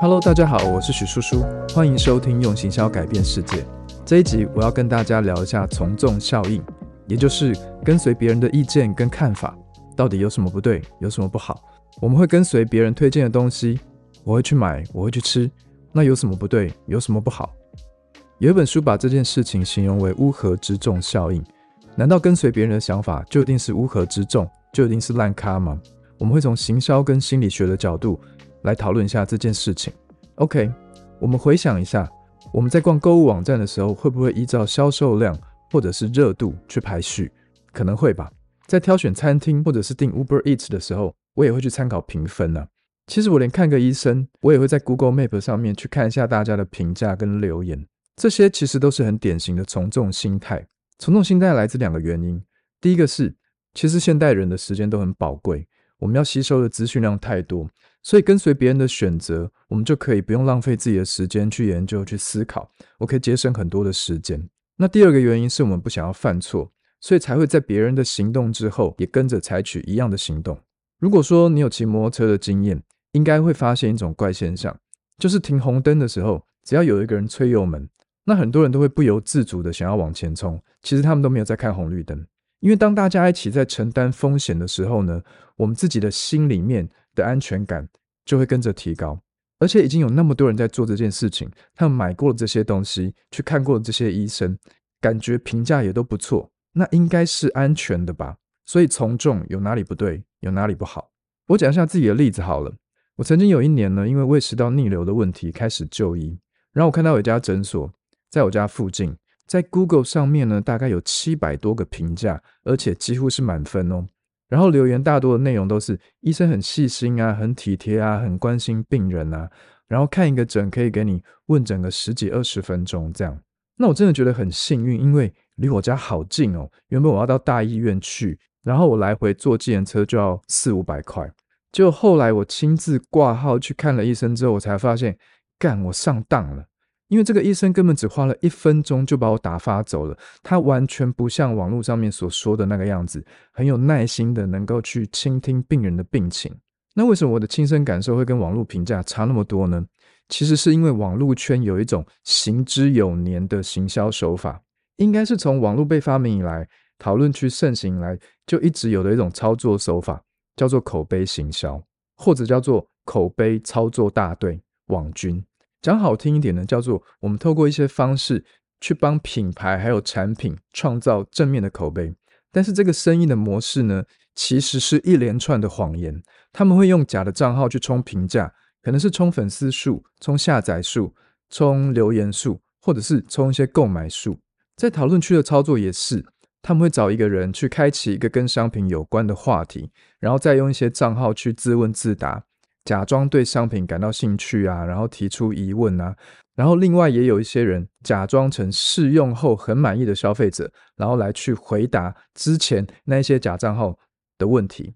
Hello，大家好，我是许叔叔，欢迎收听用行销改变世界。这一集我要跟大家聊一下从众效应，也就是跟随别人的意见跟看法，到底有什么不对，有什么不好？我们会跟随别人推荐的东西，我会去买，我会去吃，那有什么不对，有什么不好？有一本书把这件事情形容为乌合之众效应。难道跟随别人的想法就一定是乌合之众，就一定是烂咖吗？我们会从行销跟心理学的角度来讨论一下这件事情。OK，我们回想一下，我们在逛购物网站的时候，会不会依照销售量或者是热度去排序？可能会吧。在挑选餐厅或者是订 Uber Eats 的时候，我也会去参考评分呢。其实我连看个医生，我也会在 Google Map 上面去看一下大家的评价跟留言。这些其实都是很典型的从众心态。从众心态来自两个原因，第一个是，其实现代人的时间都很宝贵，我们要吸收的资讯量太多，所以跟随别人的选择，我们就可以不用浪费自己的时间去研究、去思考，我可以节省很多的时间。那第二个原因是我们不想要犯错，所以才会在别人的行动之后也跟着采取一样的行动。如果说你有骑摩托车的经验，应该会发现一种怪现象，就是停红灯的时候，只要有一个人催油门。那很多人都会不由自主的想要往前冲，其实他们都没有在看红绿灯。因为当大家一起在承担风险的时候呢，我们自己的心里面的安全感就会跟着提高。而且已经有那么多人在做这件事情，他们买过了这些东西，去看过了这些医生，感觉评价也都不错，那应该是安全的吧？所以从众有哪里不对，有哪里不好？我讲一下自己的例子好了。我曾经有一年呢，因为胃食道逆流的问题开始就医，然后我看到有一家诊所。在我家附近，在 Google 上面呢，大概有七百多个评价，而且几乎是满分哦。然后留言大多的内容都是医生很细心啊，很体贴啊，很关心病人啊。然后看一个诊可以给你问诊个十几二十分钟这样。那我真的觉得很幸运，因为离我家好近哦。原本我要到大医院去，然后我来回坐计程车就要四五百块。就后来我亲自挂号去看了医生之后，我才发现，干我上当了。因为这个医生根本只花了一分钟就把我打发走了，他完全不像网络上面所说的那个样子，很有耐心的能够去倾听病人的病情。那为什么我的亲身感受会跟网络评价差那么多呢？其实是因为网络圈有一种行之有年的行销手法，应该是从网络被发明以来，讨论区盛行以来就一直有的一种操作手法，叫做口碑行销，或者叫做口碑操作大队网军。讲好听一点呢，叫做我们透过一些方式去帮品牌还有产品创造正面的口碑。但是这个生意的模式呢，其实是一连串的谎言。他们会用假的账号去冲评价，可能是冲粉丝数、冲下载数、冲留言数，或者是冲一些购买数。在讨论区的操作也是，他们会找一个人去开启一个跟商品有关的话题，然后再用一些账号去自问自答。假装对商品感到兴趣啊，然后提出疑问啊，然后另外也有一些人假装成试用后很满意的消费者，然后来去回答之前那些假账号的问题。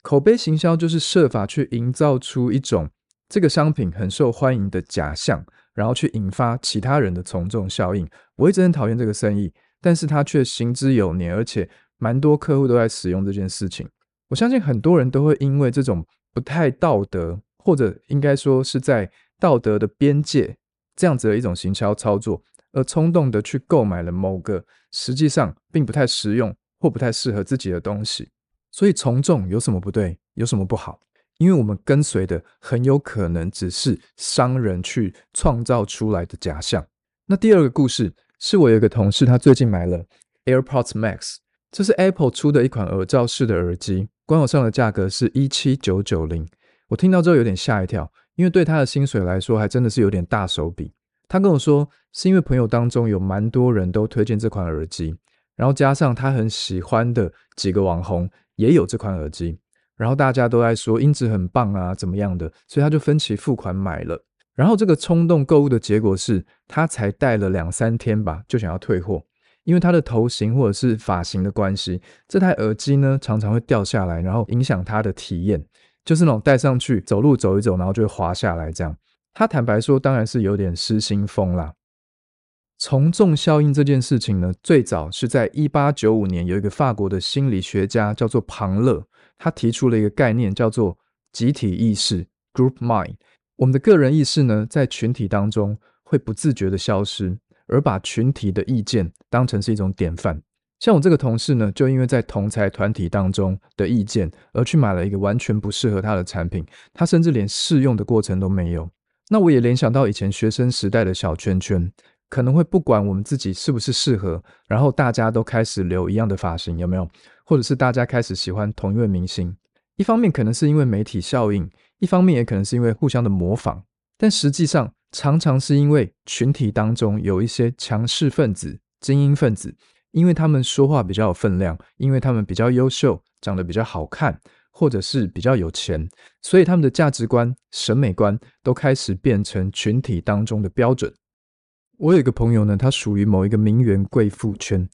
口碑行销就是设法去营造出一种这个商品很受欢迎的假象，然后去引发其他人的从众效应。我一直很讨厌这个生意，但是它却行之有年，而且蛮多客户都在使用这件事情。我相信很多人都会因为这种。不太道德，或者应该说是在道德的边界这样子的一种行销操作，而冲动的去购买了某个实际上并不太实用或不太适合自己的东西。所以从众有什么不对，有什么不好？因为我们跟随的很有可能只是商人去创造出来的假象。那第二个故事是我有一个同事，他最近买了 AirPods Max，这是 Apple 出的一款耳罩式的耳机。官网上的价格是一七九九零，我听到之后有点吓一跳，因为对他的薪水来说，还真的是有点大手笔。他跟我说，是因为朋友当中有蛮多人都推荐这款耳机，然后加上他很喜欢的几个网红也有这款耳机，然后大家都在说音质很棒啊，怎么样的，所以他就分期付款买了。然后这个冲动购物的结果是，他才戴了两三天吧，就想要退货。因为它的头型或者是发型的关系，这台耳机呢常常会掉下来，然后影响他的体验，就是那种戴上去走路走一走，然后就会滑下来这样。他坦白说，当然是有点失心疯啦。从众效应这件事情呢，最早是在一八九五年，有一个法国的心理学家叫做庞勒，他提出了一个概念叫做集体意识 （group mind）。我们的个人意识呢，在群体当中会不自觉的消失，而把群体的意见当成是一种典范。像我这个同事呢，就因为在同才团体当中的意见，而去买了一个完全不适合他的产品，他甚至连试用的过程都没有。那我也联想到以前学生时代的小圈圈，可能会不管我们自己是不是适合，然后大家都开始留一样的发型，有没有？或者是大家开始喜欢同一位明星，一方面可能是因为媒体效应，一方面也可能是因为互相的模仿，但实际上常常是因为群体当中有一些强势分子、精英分子。因为他们说话比较有分量，因为他们比较优秀，长得比较好看，或者是比较有钱，所以他们的价值观、审美观都开始变成群体当中的标准。我有一个朋友呢，他属于某一个名媛贵妇圈。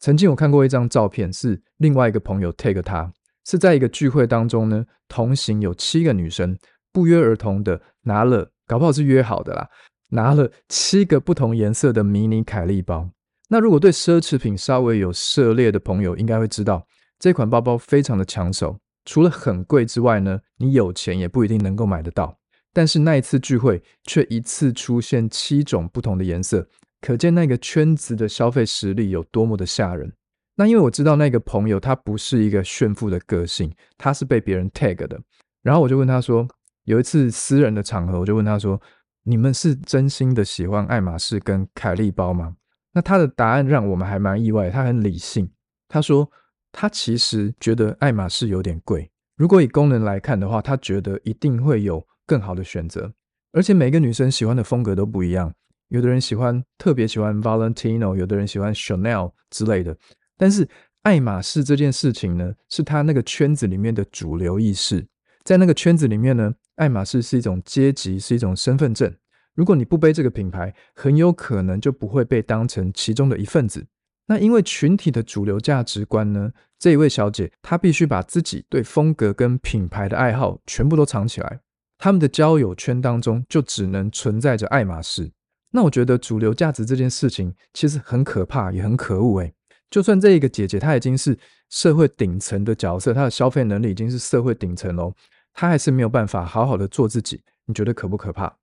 曾经我看过一张照片，是另外一个朋友 take 他，是在一个聚会当中呢，同行有七个女生，不约而同的拿了，搞不好是约好的啦，拿了七个不同颜色的迷你凯利包。那如果对奢侈品稍微有涉猎的朋友，应该会知道这款包包非常的抢手。除了很贵之外呢，你有钱也不一定能够买得到。但是那一次聚会却一次出现七种不同的颜色，可见那个圈子的消费实力有多么的吓人。那因为我知道那个朋友他不是一个炫富的个性，他是被别人 tag 的。然后我就问他说，有一次私人的场合，我就问他说，你们是真心的喜欢爱马仕跟凯利包吗？那他的答案让我们还蛮意外，他很理性。他说，他其实觉得爱马仕有点贵。如果以功能来看的话，他觉得一定会有更好的选择。而且每个女生喜欢的风格都不一样，有的人喜欢特别喜欢 Valentino，有的人喜欢 Chanel 之类的。但是爱马仕这件事情呢，是他那个圈子里面的主流意识。在那个圈子里面呢，爱马仕是一种阶级，是一种身份证。如果你不背这个品牌，很有可能就不会被当成其中的一份子。那因为群体的主流价值观呢，这一位小姐她必须把自己对风格跟品牌的爱好全部都藏起来。他们的交友圈当中就只能存在着爱马仕。那我觉得主流价值这件事情其实很可怕，也很可恶诶。就算这一个姐姐她已经是社会顶层的角色，她的消费能力已经是社会顶层喽，他还是没有办法好好的做自己。你觉得可不可怕？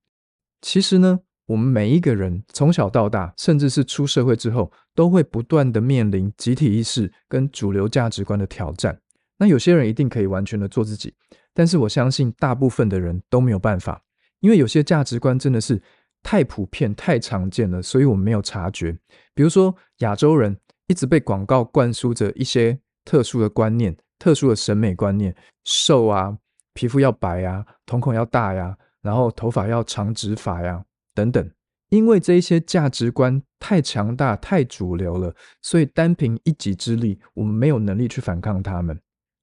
其实呢，我们每一个人从小到大，甚至是出社会之后，都会不断的面临集体意识跟主流价值观的挑战。那有些人一定可以完全的做自己，但是我相信大部分的人都没有办法，因为有些价值观真的是太普遍、太常见了，所以我们没有察觉。比如说，亚洲人一直被广告灌输着一些特殊的观念、特殊的审美观念，瘦啊，皮肤要白啊，瞳孔要大呀。然后头发要长直发呀，等等，因为这一些价值观太强大、太主流了，所以单凭一己之力，我们没有能力去反抗他们。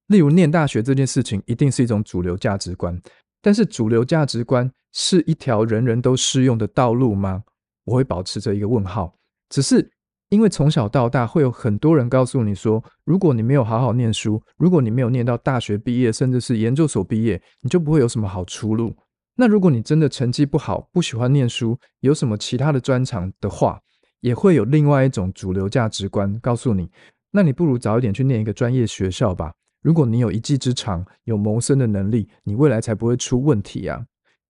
例如，念大学这件事情，一定是一种主流价值观，但是主流价值观是一条人人都适用的道路吗？我会保持着一个问号。只是因为从小到大，会有很多人告诉你说，如果你没有好好念书，如果你没有念到大学毕业，甚至是研究所毕业，你就不会有什么好出路。那如果你真的成绩不好，不喜欢念书，有什么其他的专长的话，也会有另外一种主流价值观告诉你，那你不如早一点去念一个专业学校吧。如果你有一技之长，有谋生的能力，你未来才不会出问题呀。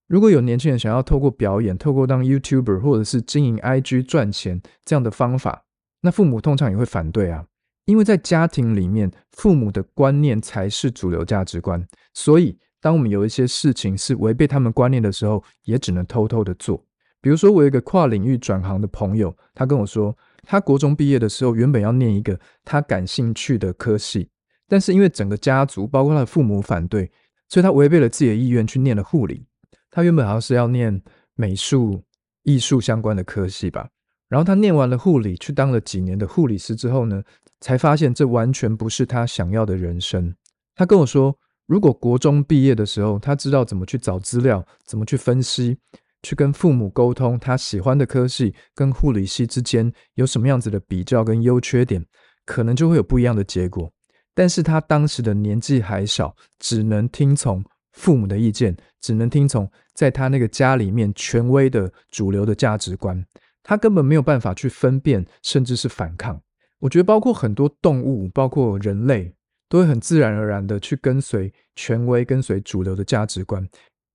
如果有年轻人想要透过表演，透过当 YouTuber 或者是经营 IG 赚钱这样的方法，那父母通常也会反对啊，因为在家庭里面，父母的观念才是主流价值观，所以。当我们有一些事情是违背他们观念的时候，也只能偷偷的做。比如说，我有一个跨领域转行的朋友，他跟我说，他国中毕业的时候，原本要念一个他感兴趣的科系，但是因为整个家族，包括他的父母反对，所以他违背了自己的意愿去念了护理。他原本好像是要念美术、艺术相关的科系吧。然后他念完了护理，去当了几年的护理师之后呢，才发现这完全不是他想要的人生。他跟我说。如果国中毕业的时候，他知道怎么去找资料，怎么去分析，去跟父母沟通他喜欢的科系跟护理系之间有什么样子的比较跟优缺点，可能就会有不一样的结果。但是他当时的年纪还小，只能听从父母的意见，只能听从在他那个家里面权威的主流的价值观，他根本没有办法去分辨，甚至是反抗。我觉得，包括很多动物，包括人类。都会很自然而然的去跟随权威、跟随主流的价值观，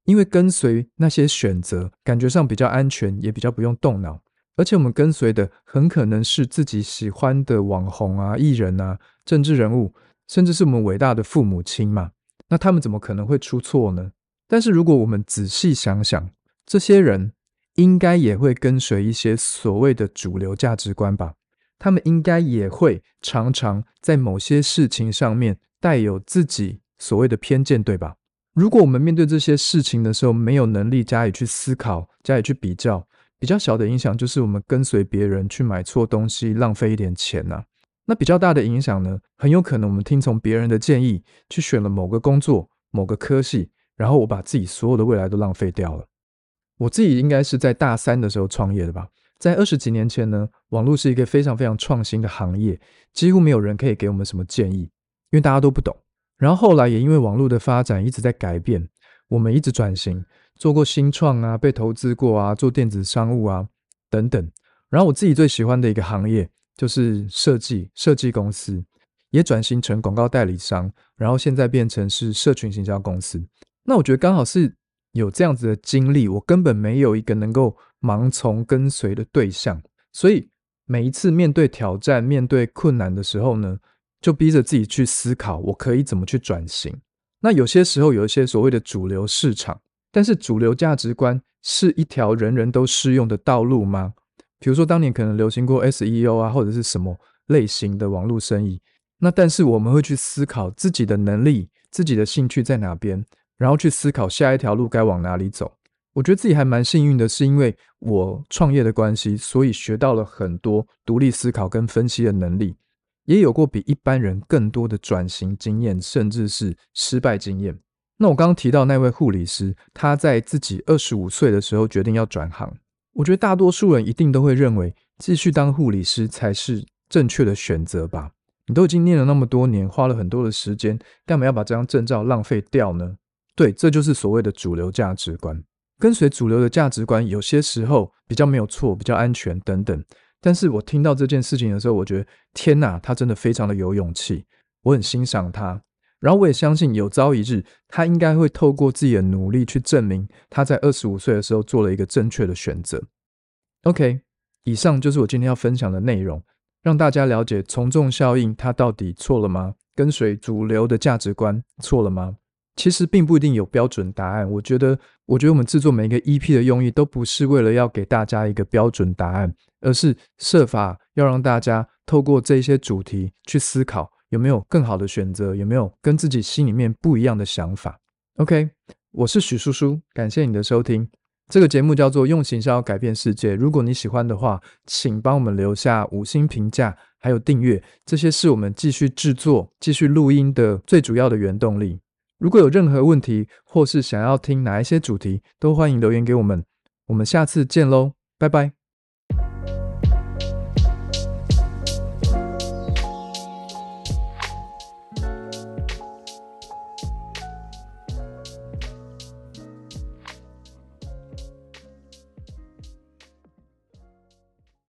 因为跟随那些选择，感觉上比较安全，也比较不用动脑。而且我们跟随的很可能是自己喜欢的网红啊、艺人啊、政治人物，甚至是我们伟大的父母亲嘛。那他们怎么可能会出错呢？但是如果我们仔细想想，这些人应该也会跟随一些所谓的主流价值观吧？他们应该也会常常在某些事情上面带有自己所谓的偏见，对吧？如果我们面对这些事情的时候没有能力加以去思考、加以去比较，比较小的影响就是我们跟随别人去买错东西，浪费一点钱呐。那比较大的影响呢，很有可能我们听从别人的建议去选了某个工作、某个科系，然后我把自己所有的未来都浪费掉了。我自己应该是在大三的时候创业的吧。在二十几年前呢，网络是一个非常非常创新的行业，几乎没有人可以给我们什么建议，因为大家都不懂。然后后来也因为网络的发展一直在改变，我们一直转型，做过新创啊，被投资过啊，做电子商务啊等等。然后我自己最喜欢的一个行业就是设计，设计公司也转型成广告代理商，然后现在变成是社群营销公司。那我觉得刚好是有这样子的经历，我根本没有一个能够盲从跟随的对象，所以每一次面对挑战、面对困难的时候呢。就逼着自己去思考，我可以怎么去转型？那有些时候有一些所谓的主流市场，但是主流价值观是一条人人都适用的道路吗？比如说当年可能流行过 SEO 啊，或者是什么类型的网络生意。那但是我们会去思考自己的能力、自己的兴趣在哪边，然后去思考下一条路该往哪里走。我觉得自己还蛮幸运的，是因为我创业的关系，所以学到了很多独立思考跟分析的能力。也有过比一般人更多的转型经验，甚至是失败经验。那我刚刚提到那位护理师，他在自己二十五岁的时候决定要转行。我觉得大多数人一定都会认为继续当护理师才是正确的选择吧？你都已经念了那么多年，花了很多的时间，干嘛要把这张证照浪费掉呢？对，这就是所谓的主流价值观。跟随主流的价值观，有些时候比较没有错，比较安全等等。但是我听到这件事情的时候，我觉得天哪，他真的非常的有勇气，我很欣赏他。然后我也相信有朝一日，他应该会透过自己的努力去证明他在二十五岁的时候做了一个正确的选择。OK，以上就是我今天要分享的内容，让大家了解从众效应它到底错了吗？跟随主流的价值观错了吗？其实并不一定有标准答案。我觉得，我觉得我们制作每一个 EP 的用意都不是为了要给大家一个标准答案，而是设法要让大家透过这些主题去思考，有没有更好的选择，有没有跟自己心里面不一样的想法。OK，我是许叔叔，感谢你的收听。这个节目叫做《用行销改变世界》。如果你喜欢的话，请帮我们留下五星评价，还有订阅，这些是我们继续制作、继续录音的最主要的原动力。如果有任何问题，或是想要听哪一些主题，都欢迎留言给我们。我们下次见喽，拜拜。